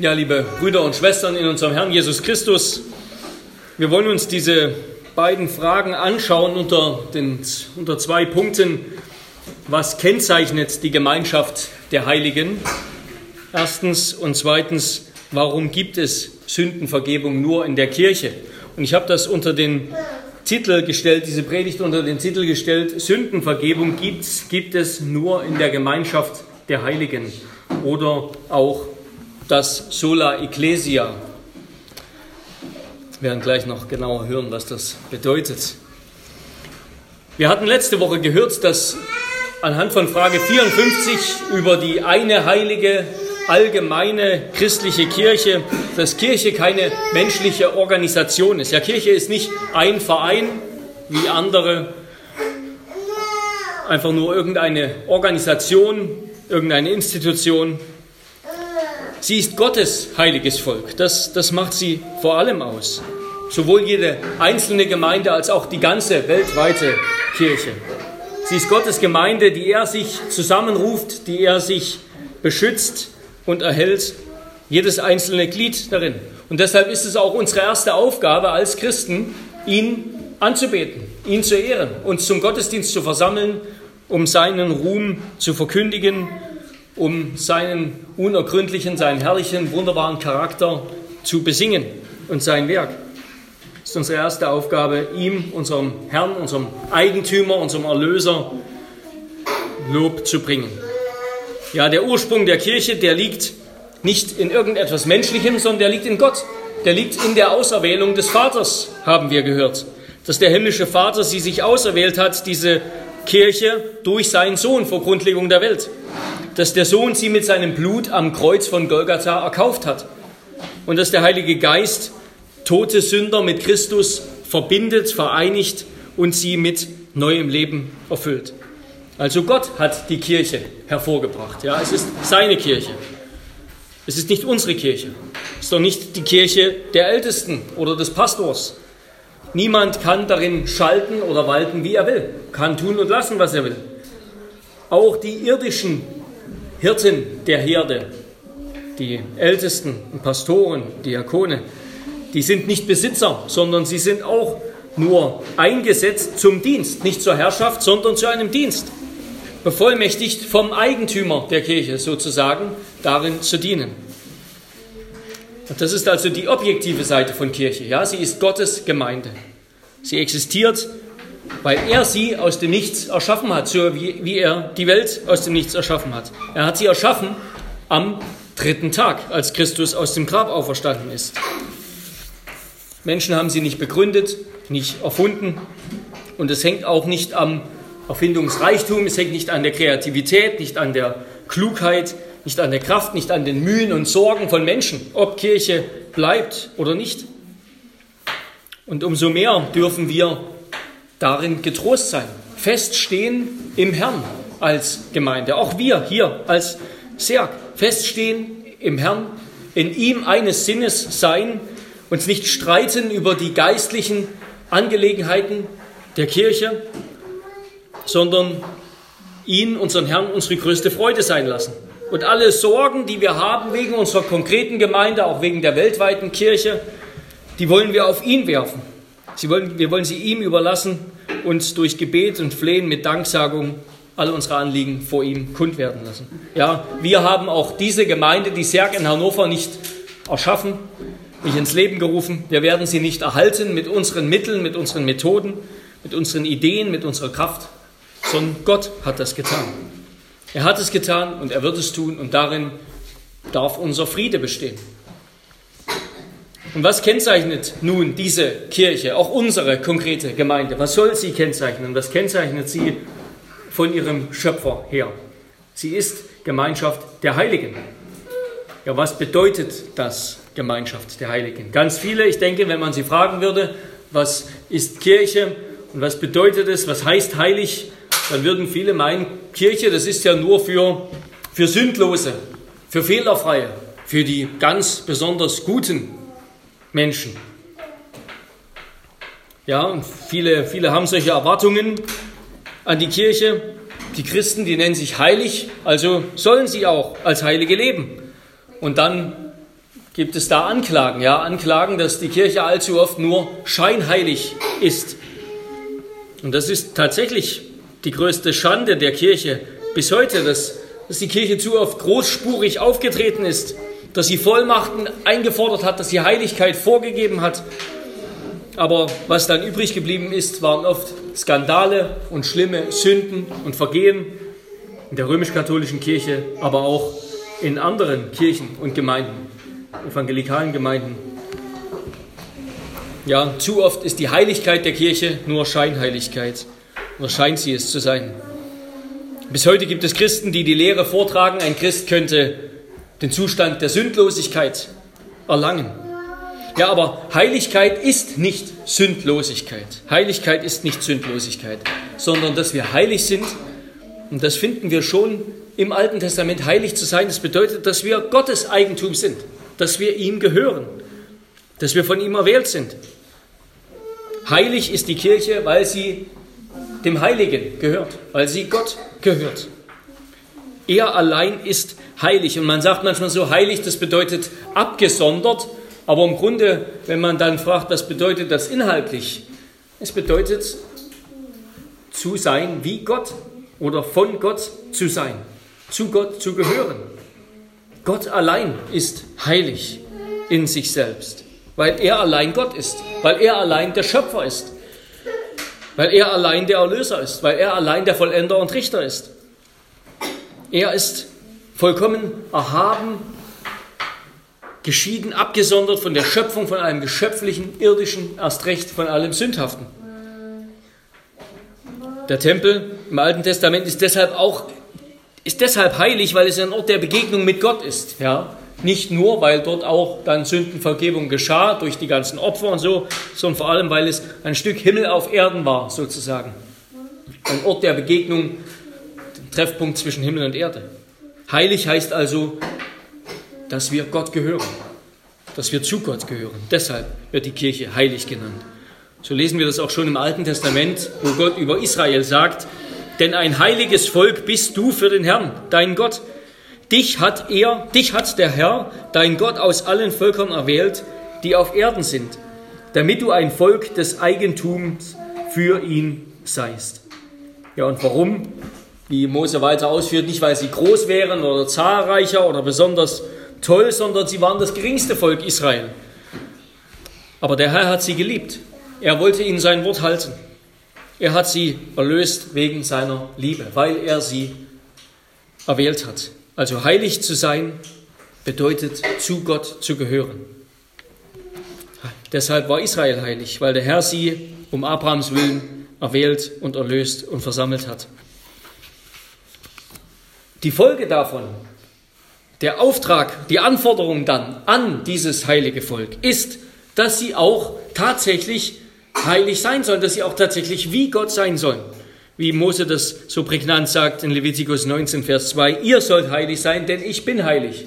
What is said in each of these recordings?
Ja, liebe Brüder und Schwestern in unserem Herrn Jesus Christus, wir wollen uns diese beiden Fragen anschauen unter, den, unter zwei Punkten. Was kennzeichnet die Gemeinschaft der Heiligen? Erstens und zweitens, warum gibt es Sündenvergebung nur in der Kirche? Und ich habe das unter den Titel gestellt, diese Predigt unter den Titel gestellt, Sündenvergebung gibt's, gibt es nur in der Gemeinschaft der Heiligen oder auch das Sola Ecclesia. Wir werden gleich noch genauer hören, was das bedeutet. Wir hatten letzte Woche gehört, dass anhand von Frage 54 über die eine heilige allgemeine christliche Kirche, dass Kirche keine menschliche Organisation ist. Ja, Kirche ist nicht ein Verein wie andere, einfach nur irgendeine Organisation, irgendeine Institution, Sie ist Gottes heiliges Volk. Das, das macht sie vor allem aus. Sowohl jede einzelne Gemeinde als auch die ganze weltweite Kirche. Sie ist Gottes Gemeinde, die er sich zusammenruft, die er sich beschützt und erhält. Jedes einzelne Glied darin. Und deshalb ist es auch unsere erste Aufgabe als Christen, ihn anzubeten, ihn zu ehren, uns zum Gottesdienst zu versammeln, um seinen Ruhm zu verkündigen um seinen unergründlichen, seinen herrlichen, wunderbaren Charakter zu besingen und sein Werk. Das ist unsere erste Aufgabe, ihm, unserem Herrn, unserem Eigentümer, unserem Erlöser, Lob zu bringen. Ja, der Ursprung der Kirche, der liegt nicht in irgendetwas Menschlichem, sondern der liegt in Gott. Der liegt in der Auserwählung des Vaters, haben wir gehört. Dass der himmlische Vater sie sich auserwählt hat, diese Kirche, durch seinen Sohn vor Grundlegung der Welt dass der Sohn sie mit seinem Blut am Kreuz von Golgatha erkauft hat und dass der Heilige Geist tote Sünder mit Christus verbindet, vereinigt und sie mit neuem Leben erfüllt. Also Gott hat die Kirche hervorgebracht. Ja, es ist seine Kirche. Es ist nicht unsere Kirche. Es ist doch nicht die Kirche der Ältesten oder des Pastors. Niemand kann darin schalten oder walten, wie er will, kann tun und lassen, was er will. Auch die irdischen Hirten der Herde, die Ältesten, Pastoren, Diakone, die sind nicht Besitzer, sondern sie sind auch nur eingesetzt zum Dienst, nicht zur Herrschaft, sondern zu einem Dienst. Bevollmächtigt vom Eigentümer der Kirche sozusagen, darin zu dienen. Und das ist also die objektive Seite von Kirche. Ja, sie ist Gottes Gemeinde. Sie existiert weil er sie aus dem Nichts erschaffen hat, so wie, wie er die Welt aus dem Nichts erschaffen hat. Er hat sie erschaffen am dritten Tag, als Christus aus dem Grab auferstanden ist. Menschen haben sie nicht begründet, nicht erfunden und es hängt auch nicht am Erfindungsreichtum, es hängt nicht an der Kreativität, nicht an der Klugheit, nicht an der Kraft, nicht an den Mühen und Sorgen von Menschen, ob Kirche bleibt oder nicht. Und umso mehr dürfen wir darin getrost sein, feststehen im Herrn als Gemeinde. Auch wir hier als Serg feststehen im Herrn, in ihm eines Sinnes sein, uns nicht streiten über die geistlichen Angelegenheiten der Kirche, sondern ihn, unseren Herrn, unsere größte Freude sein lassen. Und alle Sorgen, die wir haben wegen unserer konkreten Gemeinde, auch wegen der weltweiten Kirche, die wollen wir auf ihn werfen. Sie wollen, wir wollen sie ihm überlassen und durch Gebet und Flehen mit Danksagung alle unsere Anliegen vor ihm kund werden lassen. Ja, wir haben auch diese Gemeinde, die Serg in Hannover, nicht erschaffen, nicht ins Leben gerufen. Wir werden sie nicht erhalten mit unseren Mitteln, mit unseren Methoden, mit unseren Ideen, mit unserer Kraft, sondern Gott hat das getan. Er hat es getan und er wird es tun und darin darf unser Friede bestehen. Und was kennzeichnet nun diese Kirche, auch unsere konkrete Gemeinde? Was soll sie kennzeichnen? Was kennzeichnet sie von ihrem Schöpfer her? Sie ist Gemeinschaft der Heiligen. Ja, was bedeutet das, Gemeinschaft der Heiligen? Ganz viele, ich denke, wenn man sie fragen würde, was ist Kirche und was bedeutet es, was heißt heilig, dann würden viele meinen, Kirche, das ist ja nur für, für Sündlose, für Fehlerfreie, für die ganz besonders Guten. Menschen. Ja, und viele, viele haben solche Erwartungen an die Kirche. Die Christen, die nennen sich heilig, also sollen sie auch als Heilige leben. Und dann gibt es da Anklagen. Ja, Anklagen, dass die Kirche allzu oft nur scheinheilig ist. Und das ist tatsächlich die größte Schande der Kirche bis heute, dass, dass die Kirche zu oft großspurig aufgetreten ist, dass sie Vollmachten eingefordert hat, dass sie Heiligkeit vorgegeben hat. Aber was dann übrig geblieben ist, waren oft Skandale und schlimme Sünden und Vergehen in der römisch-katholischen Kirche, aber auch in anderen Kirchen und Gemeinden, evangelikalen Gemeinden. Ja, zu oft ist die Heiligkeit der Kirche nur Scheinheiligkeit oder scheint sie es zu sein. Bis heute gibt es Christen, die die Lehre vortragen, ein Christ könnte den Zustand der Sündlosigkeit erlangen. Ja, aber Heiligkeit ist nicht Sündlosigkeit. Heiligkeit ist nicht Sündlosigkeit, sondern dass wir heilig sind. Und das finden wir schon im Alten Testament. Heilig zu sein, das bedeutet, dass wir Gottes Eigentum sind, dass wir ihm gehören, dass wir von ihm erwählt sind. Heilig ist die Kirche, weil sie dem Heiligen gehört, weil sie Gott gehört. Er allein ist heilig. Und man sagt manchmal so, heilig, das bedeutet abgesondert. Aber im Grunde, wenn man dann fragt, was bedeutet das inhaltlich? Es bedeutet zu sein wie Gott oder von Gott zu sein, zu Gott zu gehören. Gott allein ist heilig in sich selbst, weil er allein Gott ist, weil er allein der Schöpfer ist, weil er allein der Erlöser ist, weil er allein der Vollender und Richter ist. Er ist vollkommen erhaben, geschieden, abgesondert von der Schöpfung, von allem Geschöpflichen, Irdischen, erst recht von allem Sündhaften. Der Tempel im Alten Testament ist deshalb auch ist deshalb heilig, weil es ein Ort der Begegnung mit Gott ist. Ja? Nicht nur, weil dort auch dann Sündenvergebung geschah durch die ganzen Opfer und so, sondern vor allem, weil es ein Stück Himmel auf Erden war, sozusagen. Ein Ort der Begegnung, ein Treffpunkt zwischen Himmel und Erde. Heilig heißt also, dass wir Gott gehören, dass wir zu Gott gehören. Deshalb wird die Kirche heilig genannt. So lesen wir das auch schon im Alten Testament, wo Gott über Israel sagt, denn ein heiliges Volk bist du für den Herrn, dein Gott. Dich hat er, dich hat der Herr, dein Gott aus allen Völkern erwählt, die auf Erden sind, damit du ein Volk des Eigentums für ihn seist. Ja, und warum? wie Mose weiter ausführt, nicht weil sie groß wären oder zahlreicher oder besonders toll, sondern sie waren das geringste Volk Israel. Aber der Herr hat sie geliebt. Er wollte ihnen sein Wort halten. Er hat sie erlöst wegen seiner Liebe, weil er sie erwählt hat. Also heilig zu sein bedeutet zu Gott zu gehören. Deshalb war Israel heilig, weil der Herr sie um Abrahams Willen erwählt und erlöst und versammelt hat. Die Folge davon, der Auftrag, die Anforderung dann an dieses heilige Volk ist, dass sie auch tatsächlich heilig sein sollen, dass sie auch tatsächlich wie Gott sein sollen. Wie Mose das so prägnant sagt in Levitikus 19, Vers 2, ihr sollt heilig sein, denn ich bin heilig.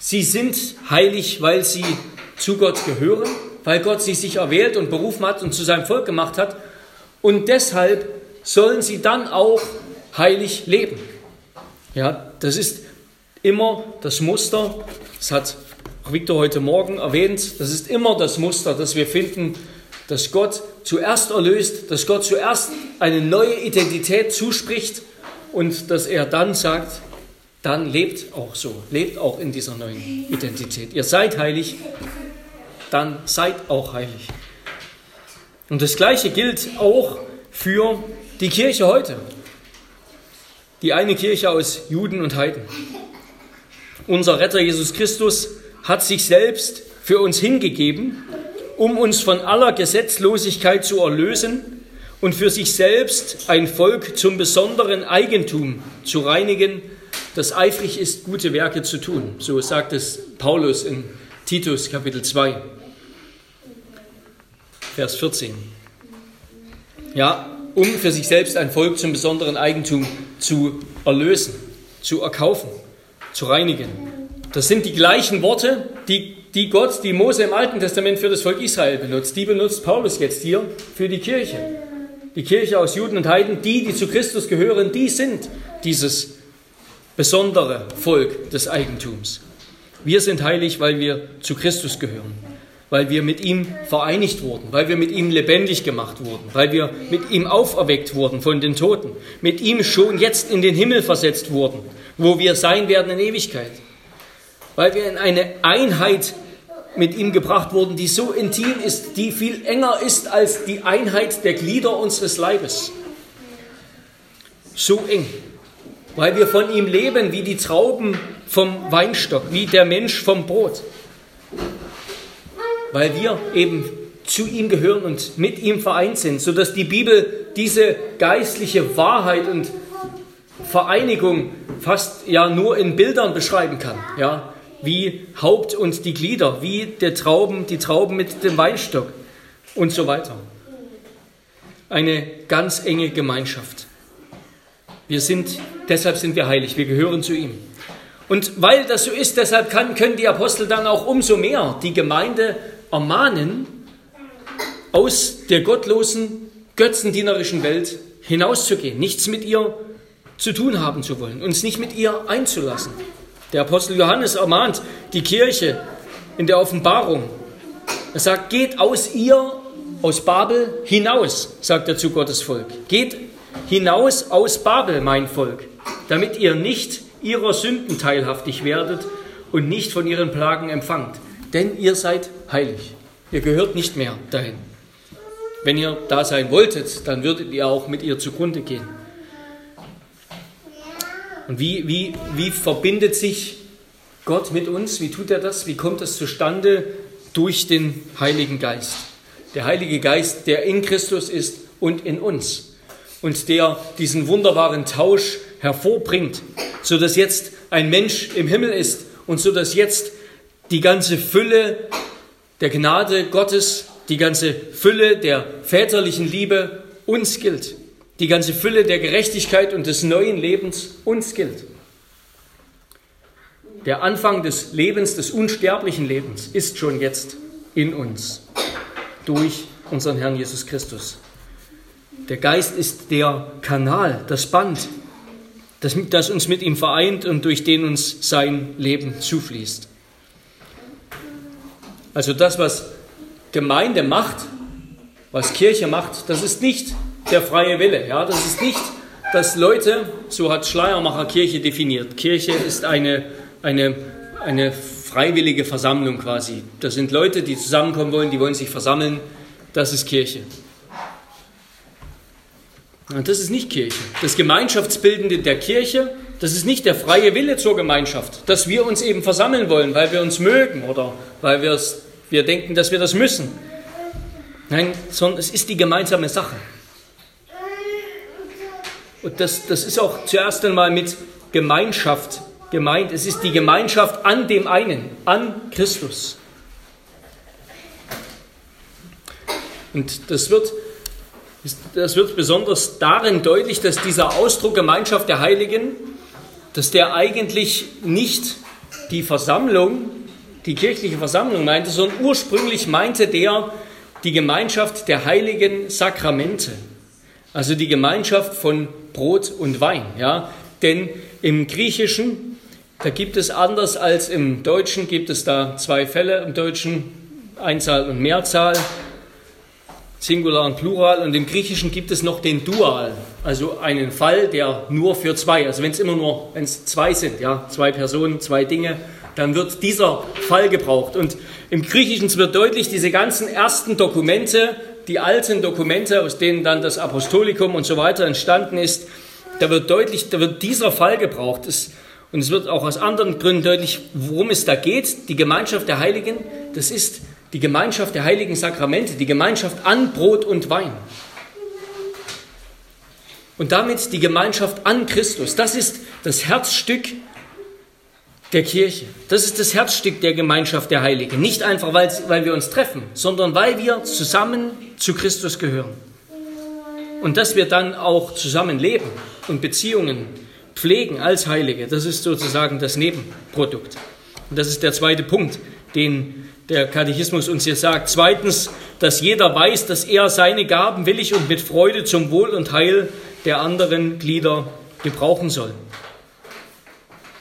Sie sind heilig, weil sie zu Gott gehören, weil Gott sie sich erwählt und berufen hat und zu seinem Volk gemacht hat. Und deshalb sollen sie dann auch heilig leben. Ja, das ist immer das Muster, das hat Victor heute Morgen erwähnt, das ist immer das Muster, das wir finden, dass Gott zuerst erlöst, dass Gott zuerst eine neue Identität zuspricht und dass er dann sagt, dann lebt auch so, lebt auch in dieser neuen Identität. Ihr seid heilig, dann seid auch heilig. Und das Gleiche gilt auch für die Kirche heute die eine Kirche aus Juden und Heiden. Unser Retter Jesus Christus hat sich selbst für uns hingegeben, um uns von aller Gesetzlosigkeit zu erlösen und für sich selbst ein Volk zum besonderen Eigentum zu reinigen, das eifrig ist, gute Werke zu tun. So sagt es Paulus in Titus Kapitel 2, Vers 14. Ja, um für sich selbst ein Volk zum besonderen Eigentum zu erlösen, zu erkaufen, zu reinigen. Das sind die gleichen Worte, die, die Gott, die Mose im Alten Testament für das Volk Israel benutzt. Die benutzt Paulus jetzt hier für die Kirche. Die Kirche aus Juden und Heiden, die, die zu Christus gehören, die sind dieses besondere Volk des Eigentums. Wir sind heilig, weil wir zu Christus gehören, weil wir mit ihm vereinigt wurden, weil wir mit ihm lebendig gemacht wurden, weil wir mit ihm auferweckt wurden von den Toten, mit ihm schon jetzt in den Himmel versetzt wurden, wo wir sein werden in Ewigkeit, weil wir in eine Einheit mit ihm gebracht wurden, die so intim ist, die viel enger ist als die Einheit der Glieder unseres Leibes. So eng, weil wir von ihm leben wie die Trauben vom Weinstock, wie der Mensch vom Brot. Weil wir eben zu ihm gehören und mit ihm vereint sind, sodass die Bibel diese geistliche Wahrheit und Vereinigung fast ja nur in Bildern beschreiben kann. Ja, wie Haupt und die Glieder, wie der Trauben, die Trauben mit dem Weinstock und so weiter. Eine ganz enge Gemeinschaft. Wir sind, deshalb sind wir heilig, wir gehören zu ihm. Und weil das so ist, deshalb kann, können die Apostel dann auch umso mehr die Gemeinde ermahnen, aus der gottlosen, götzendienerischen Welt hinauszugehen, nichts mit ihr zu tun haben zu wollen, uns nicht mit ihr einzulassen. Der Apostel Johannes ermahnt die Kirche in der Offenbarung. Er sagt, geht aus ihr, aus Babel hinaus, sagt er zu Gottes Volk. Geht hinaus aus Babel, mein Volk, damit ihr nicht ihrer Sünden teilhaftig werdet und nicht von ihren Plagen empfangt. Denn ihr seid heilig. Ihr gehört nicht mehr dahin. Wenn ihr da sein wolltet, dann würdet ihr auch mit ihr zugrunde gehen. Und wie, wie, wie verbindet sich Gott mit uns? Wie tut er das? Wie kommt das zustande? Durch den Heiligen Geist. Der Heilige Geist, der in Christus ist und in uns. Und der diesen wunderbaren Tausch hervorbringt, sodass jetzt ein Mensch im Himmel ist und sodass jetzt die ganze Fülle der Gnade Gottes, die ganze Fülle der väterlichen Liebe uns gilt die ganze Fülle der Gerechtigkeit und des neuen Lebens uns gilt. Der Anfang des Lebens, des unsterblichen Lebens, ist schon jetzt in uns durch unseren Herrn Jesus Christus. Der Geist ist der Kanal, das Band, das, das uns mit ihm vereint und durch den uns sein Leben zufließt. Also das, was Gemeinde macht, was Kirche macht, das ist nicht der freie Wille. Ja, das ist nicht, dass Leute, so hat Schleiermacher Kirche definiert. Kirche ist eine, eine, eine freiwillige Versammlung quasi. Das sind Leute, die zusammenkommen wollen, die wollen sich versammeln. Das ist Kirche. Und das ist nicht Kirche. Das Gemeinschaftsbildende der Kirche, das ist nicht der freie Wille zur Gemeinschaft, dass wir uns eben versammeln wollen, weil wir uns mögen oder weil wir denken, dass wir das müssen. Nein, sondern es ist die gemeinsame Sache. Und das, das ist auch zuerst einmal mit Gemeinschaft gemeint. Es ist die Gemeinschaft an dem einen, an Christus. Und das wird, das wird besonders darin deutlich, dass dieser Ausdruck Gemeinschaft der Heiligen, dass der eigentlich nicht die Versammlung, die kirchliche Versammlung meinte, sondern ursprünglich meinte der die Gemeinschaft der heiligen Sakramente. Also die Gemeinschaft von Brot und Wein. Ja? Denn im Griechischen, da gibt es anders als im Deutschen, gibt es da zwei Fälle im Deutschen, Einzahl und Mehrzahl, Singular und Plural. Und im Griechischen gibt es noch den Dual, also einen Fall, der nur für zwei, also wenn es immer nur, wenn zwei sind, ja, zwei Personen, zwei Dinge, dann wird dieser Fall gebraucht. Und im Griechischen wird deutlich, diese ganzen ersten Dokumente die alten Dokumente, aus denen dann das Apostolikum und so weiter entstanden ist, da wird deutlich, da wird dieser Fall gebraucht. und es wird auch aus anderen Gründen deutlich, worum es da geht. Die Gemeinschaft der Heiligen, das ist die Gemeinschaft der heiligen Sakramente, die Gemeinschaft an Brot und Wein. Und damit die Gemeinschaft an Christus. Das ist das Herzstück der Kirche. Das ist das Herzstück der Gemeinschaft der Heiligen. Nicht einfach, weil, wir uns treffen, sondern weil wir zusammen zu Christus gehören. Und dass wir dann auch zusammen leben und Beziehungen pflegen als Heilige, das ist sozusagen das Nebenprodukt. Und das ist der zweite Punkt, den der Katechismus uns hier sagt. Zweitens, dass jeder weiß, dass er seine Gaben willig und mit Freude zum Wohl und Heil der anderen Glieder gebrauchen soll.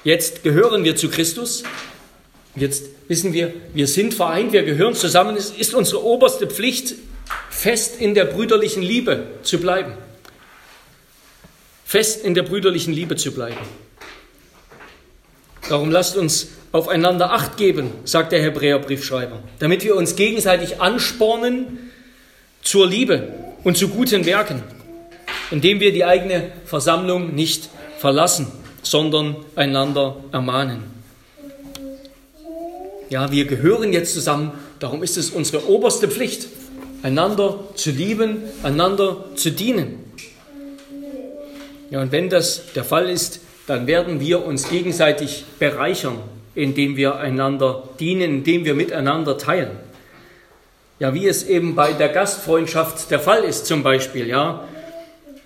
Jetzt gehören wir zu Christus Jetzt wissen wir, wir sind vereint, wir gehören zusammen. Es ist unsere oberste Pflicht, fest in der brüderlichen Liebe zu bleiben. Fest in der brüderlichen Liebe zu bleiben. Darum lasst uns aufeinander Acht geben, sagt der Hebräerbriefschreiber, damit wir uns gegenseitig anspornen zur Liebe und zu guten Werken, indem wir die eigene Versammlung nicht verlassen, sondern einander ermahnen. Ja, wir gehören jetzt zusammen, darum ist es unsere oberste Pflicht, einander zu lieben, einander zu dienen. Ja, und wenn das der Fall ist, dann werden wir uns gegenseitig bereichern, indem wir einander dienen, indem wir miteinander teilen. Ja, wie es eben bei der Gastfreundschaft der Fall ist zum Beispiel, ja.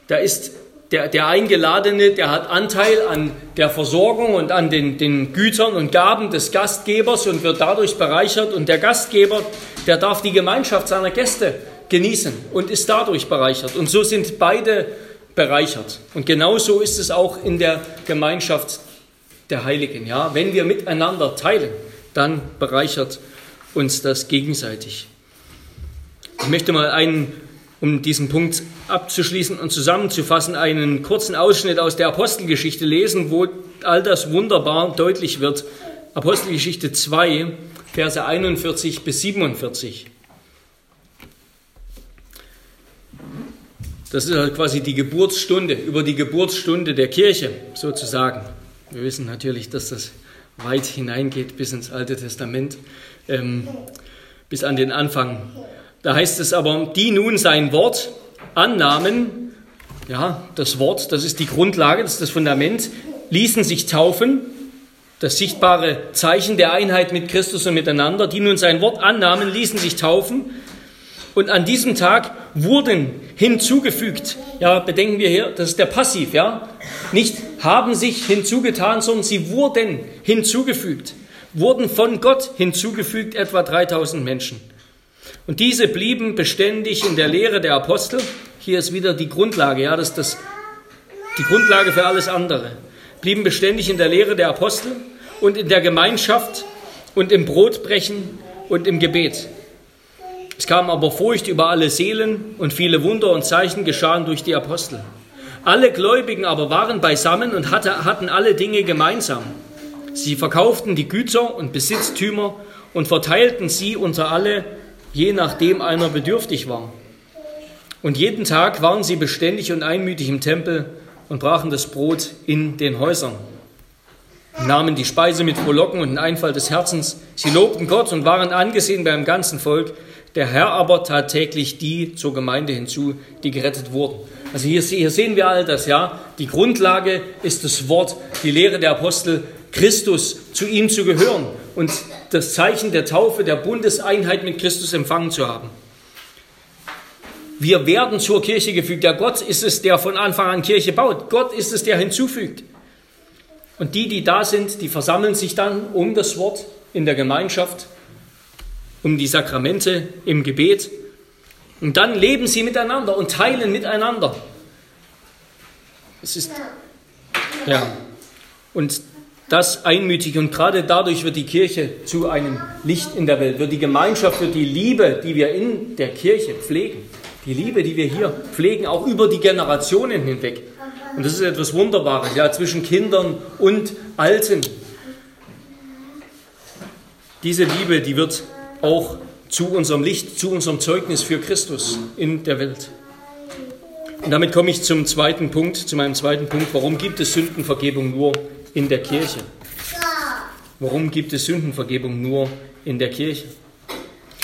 Da ist der, der Eingeladene, der hat Anteil an der Versorgung und an den, den Gütern und Gaben des Gastgebers und wird dadurch bereichert. Und der Gastgeber, der darf die Gemeinschaft seiner Gäste genießen und ist dadurch bereichert. Und so sind beide bereichert. Und genauso ist es auch in der Gemeinschaft der Heiligen. Ja, wenn wir miteinander teilen, dann bereichert uns das gegenseitig. Ich möchte mal einen, um diesen Punkt abzuschließen und zusammenzufassen, einen kurzen Ausschnitt aus der Apostelgeschichte lesen, wo all das wunderbar deutlich wird. Apostelgeschichte 2, Verse 41 bis 47. Das ist halt quasi die Geburtsstunde, über die Geburtsstunde der Kirche sozusagen. Wir wissen natürlich, dass das weit hineingeht bis ins Alte Testament, ähm, bis an den Anfang. Da heißt es aber, die nun sein Wort annahmen, ja, das Wort, das ist die Grundlage, das ist das Fundament, ließen sich taufen, das sichtbare Zeichen der Einheit mit Christus und miteinander, die nun sein Wort annahmen, ließen sich taufen und an diesem Tag wurden hinzugefügt. Ja, bedenken wir hier, das ist der Passiv, ja. Nicht haben sich hinzugetan, sondern sie wurden hinzugefügt. Wurden von Gott hinzugefügt, etwa 3000 Menschen. Und diese blieben beständig in der Lehre der Apostel. Hier ist wieder die Grundlage, ja, das ist das, die Grundlage für alles andere. Blieben beständig in der Lehre der Apostel und in der Gemeinschaft und im Brotbrechen und im Gebet. Es kam aber Furcht über alle Seelen und viele Wunder und Zeichen geschahen durch die Apostel. Alle Gläubigen aber waren beisammen und hatte, hatten alle Dinge gemeinsam. Sie verkauften die Güter und Besitztümer und verteilten sie unter alle, je nachdem einer bedürftig war. Und jeden Tag waren sie beständig und einmütig im Tempel und brachen das Brot in den Häusern, nahmen die Speise mit Frohlocken und Einfall des Herzens. Sie lobten Gott und waren angesehen beim ganzen Volk. Der Herr aber tat täglich die zur Gemeinde hinzu, die gerettet wurden. Also hier, hier sehen wir all das, ja. Die Grundlage ist das Wort, die Lehre der Apostel, Christus, zu ihm zu gehören und das Zeichen der Taufe, der Bundeseinheit mit Christus empfangen zu haben. Wir werden zur Kirche gefügt. Der Gott ist es, der von Anfang an Kirche baut. Gott ist es, der hinzufügt. Und die, die da sind, die versammeln sich dann um das Wort in der Gemeinschaft um die Sakramente im Gebet. Und dann leben sie miteinander und teilen miteinander. Es ist, ja, und das einmütig und gerade dadurch wird die Kirche zu einem Licht in der Welt, wird die Gemeinschaft, wird die Liebe, die wir in der Kirche pflegen, die Liebe, die wir hier pflegen, auch über die Generationen hinweg. Und das ist etwas Wunderbares, ja, zwischen Kindern und Alten. Diese Liebe, die wird auch zu unserem Licht, zu unserem Zeugnis für Christus in der Welt. Und damit komme ich zum zweiten Punkt, zu meinem zweiten Punkt. Warum gibt es Sündenvergebung nur in der Kirche? Warum gibt es Sündenvergebung nur in der Kirche?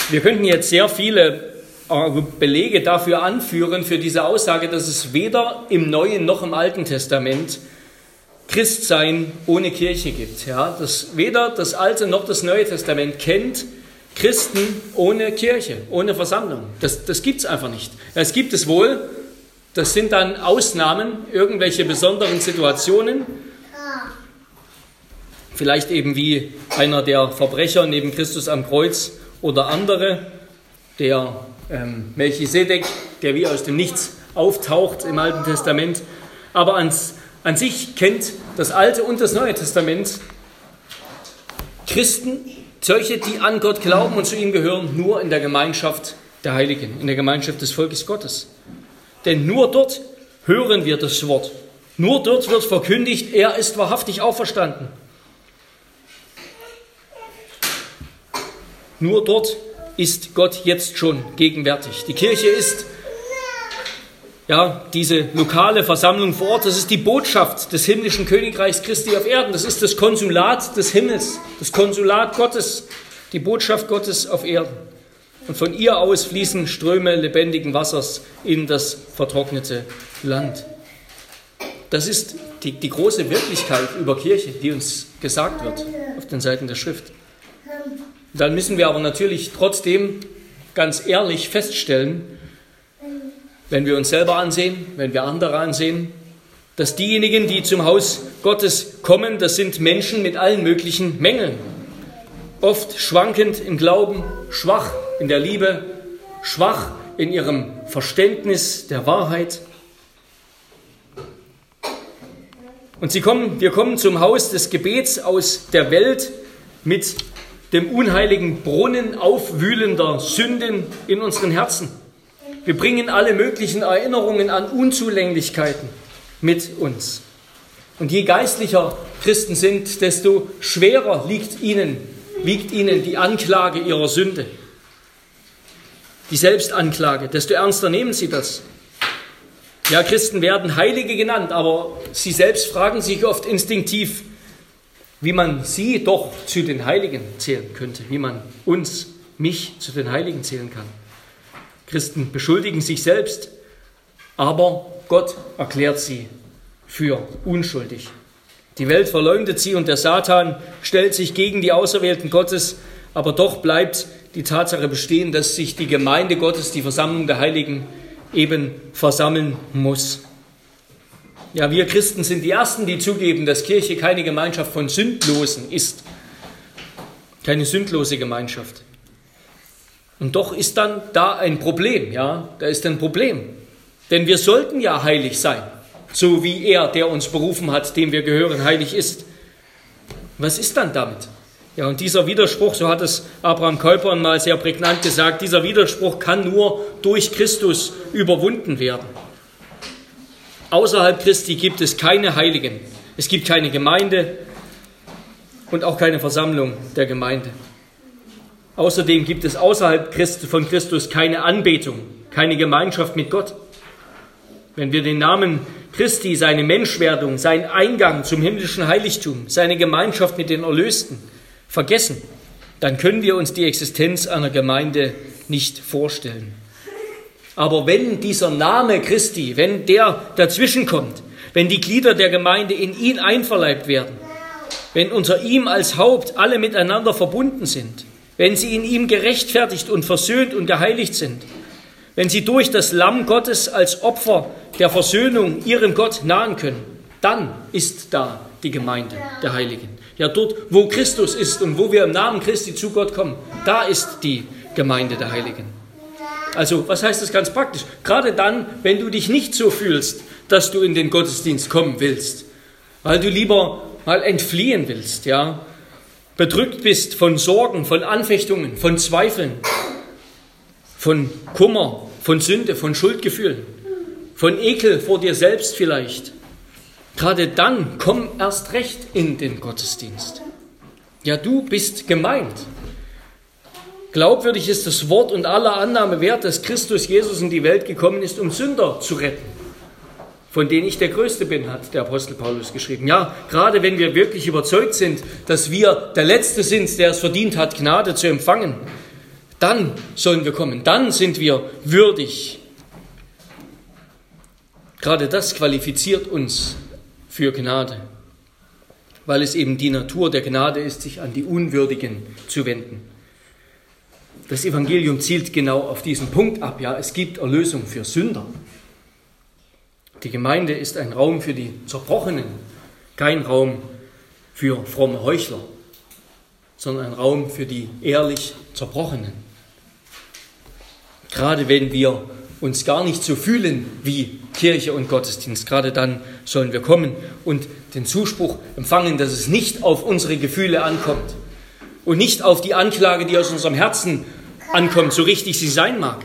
Wir könnten jetzt sehr viele äh, Belege dafür anführen, für diese Aussage, dass es weder im Neuen noch im Alten Testament Christsein ohne Kirche gibt. Ja, dass weder das Alte noch das Neue Testament kennt Christen ohne Kirche, ohne Versammlung. Das, das gibt es einfach nicht. Es gibt es wohl, das sind dann Ausnahmen, irgendwelche besonderen Situationen. Vielleicht eben wie einer der Verbrecher neben Christus am Kreuz oder andere, der ähm, Melchisedek, der wie aus dem Nichts auftaucht im Alten Testament. Aber ans, an sich kennt das Alte und das Neue Testament Christen, solche, die an Gott glauben und zu ihm gehören, nur in der Gemeinschaft der Heiligen, in der Gemeinschaft des Volkes Gottes. Denn nur dort hören wir das Wort. Nur dort wird verkündigt, er ist wahrhaftig auferstanden. Nur dort ist Gott jetzt schon gegenwärtig. Die Kirche ist ja, diese lokale Versammlung vor Ort, das ist die Botschaft des himmlischen Königreichs Christi auf Erden. Das ist das Konsulat des Himmels, das Konsulat Gottes, die Botschaft Gottes auf Erden. Und von ihr aus fließen Ströme lebendigen Wassers in das vertrocknete Land. Das ist die, die große Wirklichkeit über Kirche, die uns gesagt wird auf den Seiten der Schrift. Dann müssen wir aber natürlich trotzdem ganz ehrlich feststellen, wenn wir uns selber ansehen, wenn wir andere ansehen, dass diejenigen, die zum Haus Gottes kommen, das sind Menschen mit allen möglichen Mängeln. Oft schwankend im Glauben, schwach in der Liebe, schwach in ihrem Verständnis der Wahrheit. Und sie kommen, wir kommen zum Haus des Gebets aus der Welt mit dem unheiligen Brunnen aufwühlender Sünden in unseren Herzen. Wir bringen alle möglichen Erinnerungen an Unzulänglichkeiten mit uns. Und je geistlicher Christen sind, desto schwerer liegt ihnen, wiegt ihnen die Anklage ihrer Sünde, die Selbstanklage, desto ernster nehmen sie das. Ja, Christen werden Heilige genannt, aber sie selbst fragen sich oft instinktiv, wie man sie doch zu den Heiligen zählen könnte, wie man uns, mich zu den Heiligen zählen kann. Christen beschuldigen sich selbst, aber Gott erklärt sie für unschuldig. Die Welt verleumdet sie und der Satan stellt sich gegen die Auserwählten Gottes, aber doch bleibt die Tatsache bestehen, dass sich die Gemeinde Gottes, die Versammlung der Heiligen, eben versammeln muss. Ja, wir Christen sind die Ersten, die zugeben, dass Kirche keine Gemeinschaft von Sündlosen ist. Keine sündlose Gemeinschaft. Und doch ist dann da ein Problem, ja, da ist ein Problem. Denn wir sollten ja heilig sein, so wie er, der uns berufen hat, dem wir gehören, heilig ist. Was ist dann damit? Ja, und dieser Widerspruch, so hat es Abraham Keupern mal sehr prägnant gesagt, dieser Widerspruch kann nur durch Christus überwunden werden. Außerhalb Christi gibt es keine Heiligen, es gibt keine Gemeinde und auch keine Versammlung der Gemeinde. Außerdem gibt es außerhalb von Christus keine Anbetung, keine Gemeinschaft mit Gott. Wenn wir den Namen Christi, seine Menschwerdung, seinen Eingang zum himmlischen Heiligtum, seine Gemeinschaft mit den Erlösten vergessen, dann können wir uns die Existenz einer Gemeinde nicht vorstellen. Aber wenn dieser Name Christi, wenn der dazwischenkommt, wenn die Glieder der Gemeinde in ihn einverleibt werden, wenn unter ihm als Haupt alle miteinander verbunden sind, wenn sie in ihm gerechtfertigt und versöhnt und geheiligt sind, wenn sie durch das Lamm Gottes als Opfer der Versöhnung ihrem Gott nahen können, dann ist da die Gemeinde der Heiligen. Ja, dort, wo Christus ist und wo wir im Namen Christi zu Gott kommen, da ist die Gemeinde der Heiligen. Also, was heißt das ganz praktisch? Gerade dann, wenn du dich nicht so fühlst, dass du in den Gottesdienst kommen willst, weil du lieber mal entfliehen willst, ja, bedrückt bist von Sorgen, von Anfechtungen, von Zweifeln, von Kummer, von Sünde, von Schuldgefühlen, von Ekel vor dir selbst vielleicht, gerade dann komm erst recht in den Gottesdienst. Ja, du bist gemeint. Glaubwürdig ist das Wort und aller Annahme wert, dass Christus Jesus in die Welt gekommen ist, um Sünder zu retten von denen ich der Größte bin, hat der Apostel Paulus geschrieben. Ja, gerade wenn wir wirklich überzeugt sind, dass wir der Letzte sind, der es verdient hat, Gnade zu empfangen, dann sollen wir kommen, dann sind wir würdig. Gerade das qualifiziert uns für Gnade, weil es eben die Natur der Gnade ist, sich an die Unwürdigen zu wenden. Das Evangelium zielt genau auf diesen Punkt ab. Ja, es gibt Erlösung für Sünder. Die Gemeinde ist ein Raum für die Zerbrochenen, kein Raum für fromme Heuchler, sondern ein Raum für die ehrlich Zerbrochenen. Gerade wenn wir uns gar nicht so fühlen wie Kirche und Gottesdienst, gerade dann sollen wir kommen und den Zuspruch empfangen, dass es nicht auf unsere Gefühle ankommt, und nicht auf die Anklage, die aus unserem Herzen ankommt, so richtig sie sein mag.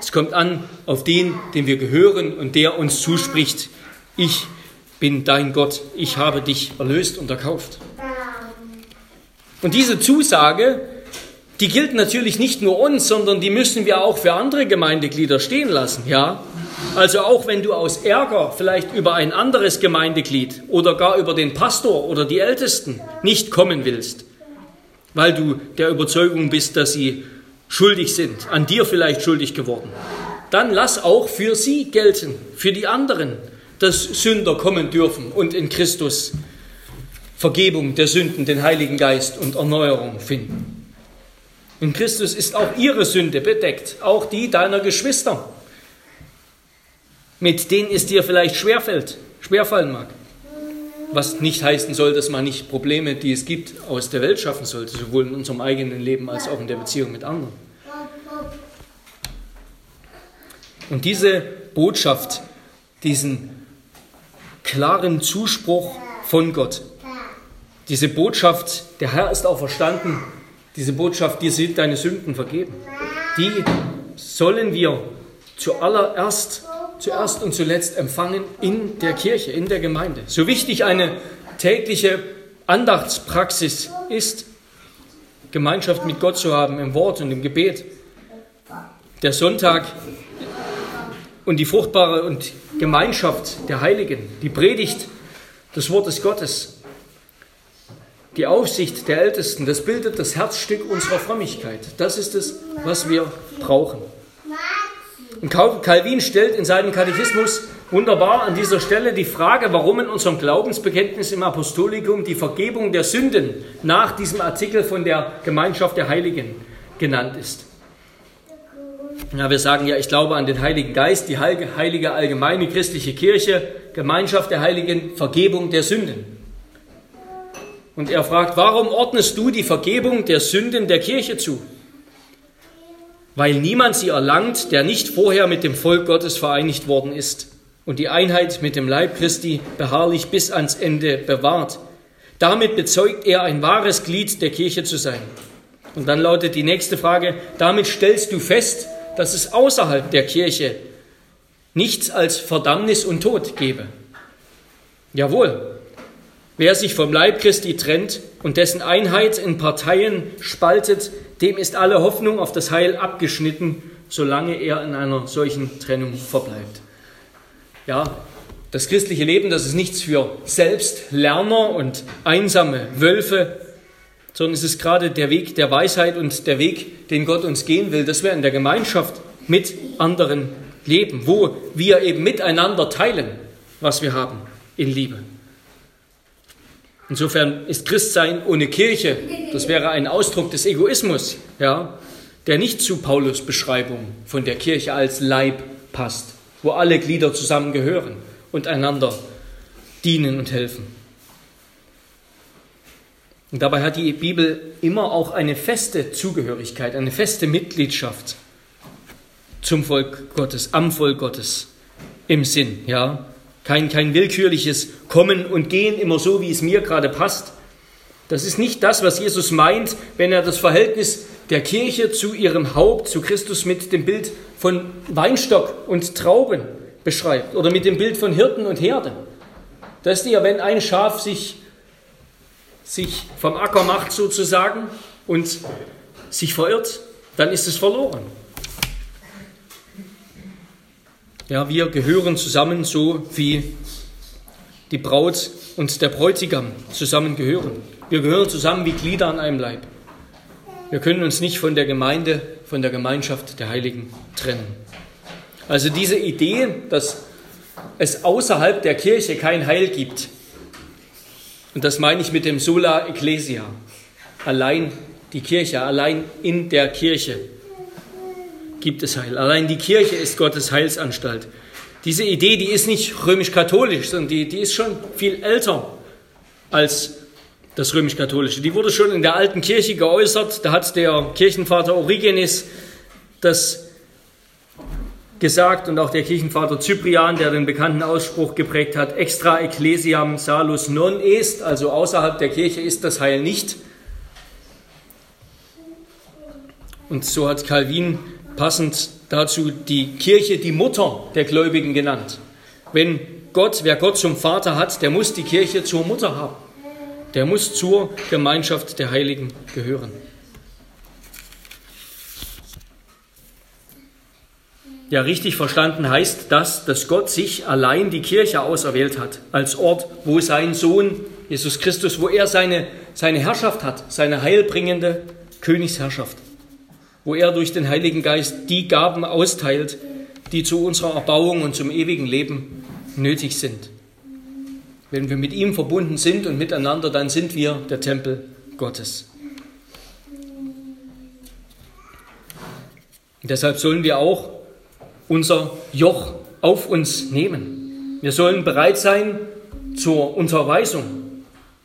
Es kommt an auf den, den wir gehören und der uns zuspricht, ich bin dein Gott, ich habe dich erlöst und erkauft. Und diese Zusage, die gilt natürlich nicht nur uns, sondern die müssen wir auch für andere Gemeindeglieder stehen lassen, ja? Also auch wenn du aus Ärger vielleicht über ein anderes Gemeindeglied oder gar über den Pastor oder die Ältesten nicht kommen willst, weil du der Überzeugung bist, dass sie schuldig sind, an dir vielleicht schuldig geworden, dann lass auch für sie gelten, für die anderen, dass Sünder kommen dürfen und in Christus Vergebung der Sünden, den Heiligen Geist und Erneuerung finden. In Christus ist auch ihre Sünde bedeckt, auch die deiner Geschwister, mit denen es dir vielleicht schwerfällt, schwerfallen mag. Was nicht heißen soll, dass man nicht Probleme, die es gibt, aus der Welt schaffen sollte, sowohl in unserem eigenen Leben als auch in der Beziehung mit anderen. Und diese Botschaft, diesen klaren Zuspruch von Gott, diese Botschaft, der Herr ist auch verstanden, diese Botschaft, dir sind deine Sünden vergeben, die sollen wir zuallererst zuerst und zuletzt empfangen in der Kirche, in der Gemeinde. So wichtig eine tägliche Andachtspraxis ist, Gemeinschaft mit Gott zu haben im Wort und im Gebet. Der Sonntag und die fruchtbare und Gemeinschaft der Heiligen, die Predigt des Wortes Gottes, die Aufsicht der Ältesten, das bildet das Herzstück unserer Frömmigkeit. Das ist es, was wir brauchen. Und Calvin stellt in seinem Katechismus wunderbar an dieser Stelle die Frage, warum in unserem Glaubensbekenntnis im Apostolikum die Vergebung der Sünden nach diesem Artikel von der Gemeinschaft der Heiligen genannt ist. Ja, wir sagen ja, ich glaube an den Heiligen Geist, die heilige allgemeine christliche Kirche, Gemeinschaft der Heiligen, Vergebung der Sünden. Und er fragt, warum ordnest du die Vergebung der Sünden der Kirche zu? Weil niemand sie erlangt, der nicht vorher mit dem Volk Gottes vereinigt worden ist und die Einheit mit dem Leib Christi beharrlich bis ans Ende bewahrt. Damit bezeugt er ein wahres Glied der Kirche zu sein. Und dann lautet die nächste Frage, damit stellst du fest, dass es außerhalb der Kirche nichts als Verdammnis und Tod gebe. Jawohl, wer sich vom Leib Christi trennt und dessen Einheit in Parteien spaltet, dem ist alle Hoffnung auf das Heil abgeschnitten, solange er in einer solchen Trennung verbleibt. Ja, das christliche Leben, das ist nichts für Selbstlerner und einsame Wölfe, sondern es ist gerade der Weg der Weisheit und der Weg, den Gott uns gehen will, dass wir in der Gemeinschaft mit anderen leben, wo wir eben miteinander teilen, was wir haben in Liebe. Insofern ist Christsein ohne Kirche, das wäre ein Ausdruck des Egoismus, ja, der nicht zu Paulus Beschreibung von der Kirche als Leib passt, wo alle Glieder zusammengehören und einander dienen und helfen. Und dabei hat die Bibel immer auch eine feste Zugehörigkeit, eine feste Mitgliedschaft zum Volk Gottes, am Volk Gottes im Sinn, ja. Kein, kein willkürliches Kommen und Gehen immer so, wie es mir gerade passt. Das ist nicht das, was Jesus meint, wenn er das Verhältnis der Kirche zu ihrem Haupt, zu Christus mit dem Bild von Weinstock und Trauben beschreibt oder mit dem Bild von Hirten und Herde. Das ist ja, wenn ein Schaf sich, sich vom Acker macht sozusagen und sich verirrt, dann ist es verloren. Ja, wir gehören zusammen so wie die Braut und der Bräutigam zusammen gehören. Wir gehören zusammen wie Glieder an einem Leib. Wir können uns nicht von der Gemeinde, von der Gemeinschaft der Heiligen trennen. Also diese Idee, dass es außerhalb der Kirche kein Heil gibt, und das meine ich mit dem Sola Ecclesia, allein die Kirche, allein in der Kirche gibt es Heil. Allein die Kirche ist Gottes Heilsanstalt. Diese Idee, die ist nicht römisch-katholisch, sondern die, die ist schon viel älter als das römisch-katholische. Die wurde schon in der alten Kirche geäußert. Da hat der Kirchenvater Origenes das gesagt und auch der Kirchenvater Cyprian, der den bekannten Ausspruch geprägt hat, extra ecclesiam salus non est, also außerhalb der Kirche ist das Heil nicht. Und so hat Calvin passend dazu die Kirche die Mutter der Gläubigen genannt. Wenn Gott, wer Gott zum Vater hat, der muss die Kirche zur Mutter haben. Der muss zur Gemeinschaft der Heiligen gehören. Ja, richtig verstanden heißt das, dass Gott sich allein die Kirche auserwählt hat, als Ort, wo sein Sohn Jesus Christus, wo er seine, seine Herrschaft hat, seine heilbringende Königsherrschaft, wo er durch den Heiligen Geist die Gaben austeilt, die zu unserer Erbauung und zum ewigen Leben nötig sind. Wenn wir mit ihm verbunden sind und miteinander, dann sind wir der Tempel Gottes. Deshalb sollen wir auch unser Joch auf uns nehmen. Wir sollen bereit sein zur Unterweisung,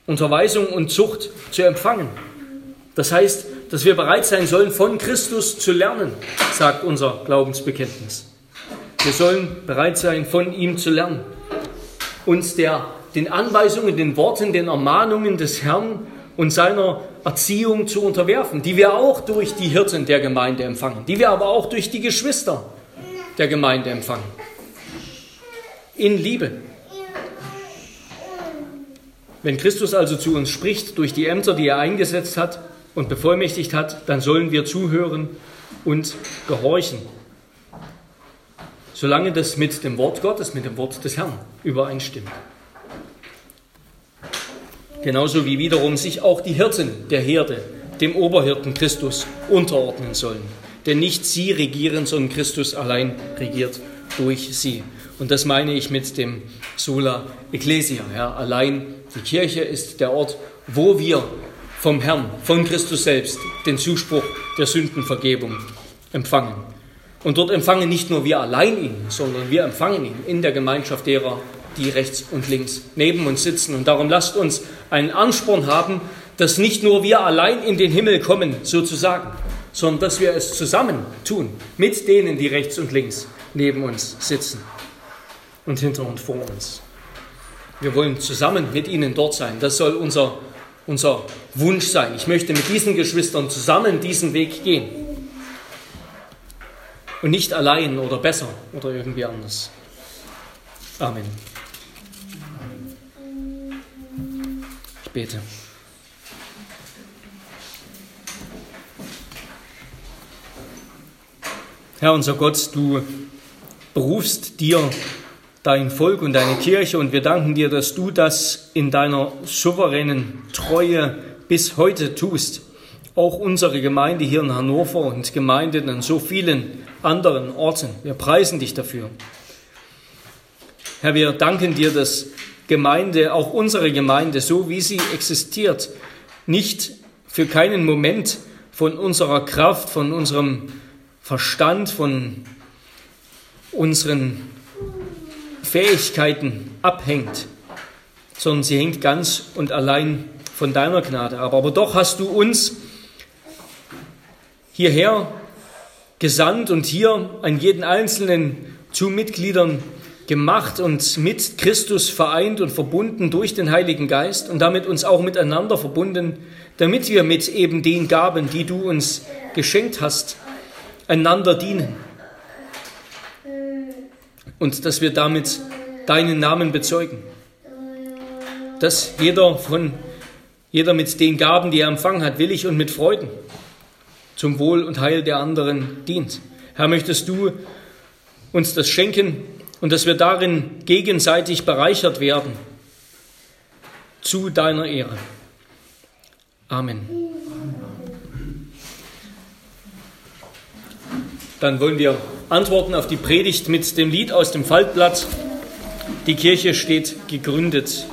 Unterweisung und Zucht zu empfangen. Das heißt, dass wir bereit sein sollen, von Christus zu lernen, sagt unser Glaubensbekenntnis. Wir sollen bereit sein, von ihm zu lernen, uns der, den Anweisungen, den Worten, den Ermahnungen des Herrn und seiner Erziehung zu unterwerfen, die wir auch durch die Hirten der Gemeinde empfangen, die wir aber auch durch die Geschwister der Gemeinde empfangen. In Liebe. Wenn Christus also zu uns spricht durch die Ämter, die er eingesetzt hat und bevollmächtigt hat, dann sollen wir zuhören und gehorchen. Solange das mit dem Wort Gottes, mit dem Wort des Herrn übereinstimmt. Genauso wie wiederum sich auch die Hirten der Herde dem Oberhirten Christus unterordnen sollen. Denn nicht sie regieren, sondern Christus allein regiert durch sie. Und das meine ich mit dem Sola Ecclesia. Ja, allein die Kirche ist der Ort, wo wir vom Herrn, von Christus selbst, den Zuspruch der Sündenvergebung empfangen. Und dort empfangen nicht nur wir allein ihn, sondern wir empfangen ihn in der Gemeinschaft derer, die rechts und links neben uns sitzen. Und darum lasst uns einen Ansporn haben, dass nicht nur wir allein in den Himmel kommen, sozusagen, sondern dass wir es zusammen tun mit denen, die rechts und links neben uns sitzen und hinter und vor uns. Wir wollen zusammen mit ihnen dort sein. Das soll unser, unser Wunsch sein. Ich möchte mit diesen Geschwistern zusammen diesen Weg gehen. Und nicht allein oder besser oder irgendwie anders. Amen. Ich bete. Herr unser Gott, du berufst dir dein Volk und deine Kirche und wir danken dir, dass du das in deiner souveränen Treue bis heute tust. Auch unsere Gemeinde hier in Hannover und Gemeinden an so vielen anderen Orten. Wir preisen dich dafür. Herr, wir danken dir, dass Gemeinde, auch unsere Gemeinde, so wie sie existiert, nicht für keinen Moment von unserer Kraft, von unserem Verstand, von unseren Fähigkeiten abhängt, sondern sie hängt ganz und allein von deiner Gnade ab. Aber doch hast du uns hierher gesandt und hier an jeden Einzelnen zu Mitgliedern gemacht und mit Christus vereint und verbunden durch den Heiligen Geist und damit uns auch miteinander verbunden, damit wir mit eben den Gaben, die du uns geschenkt hast, einander dienen. Und dass wir damit deinen Namen bezeugen. Dass jeder von jeder mit den Gaben, die er empfangen hat, willig und mit Freuden zum Wohl und Heil der anderen dient. Herr, möchtest du uns das schenken und dass wir darin gegenseitig bereichert werden zu deiner Ehre. Amen. Dann wollen wir antworten auf die Predigt mit dem Lied aus dem Faltblatt. Die Kirche steht gegründet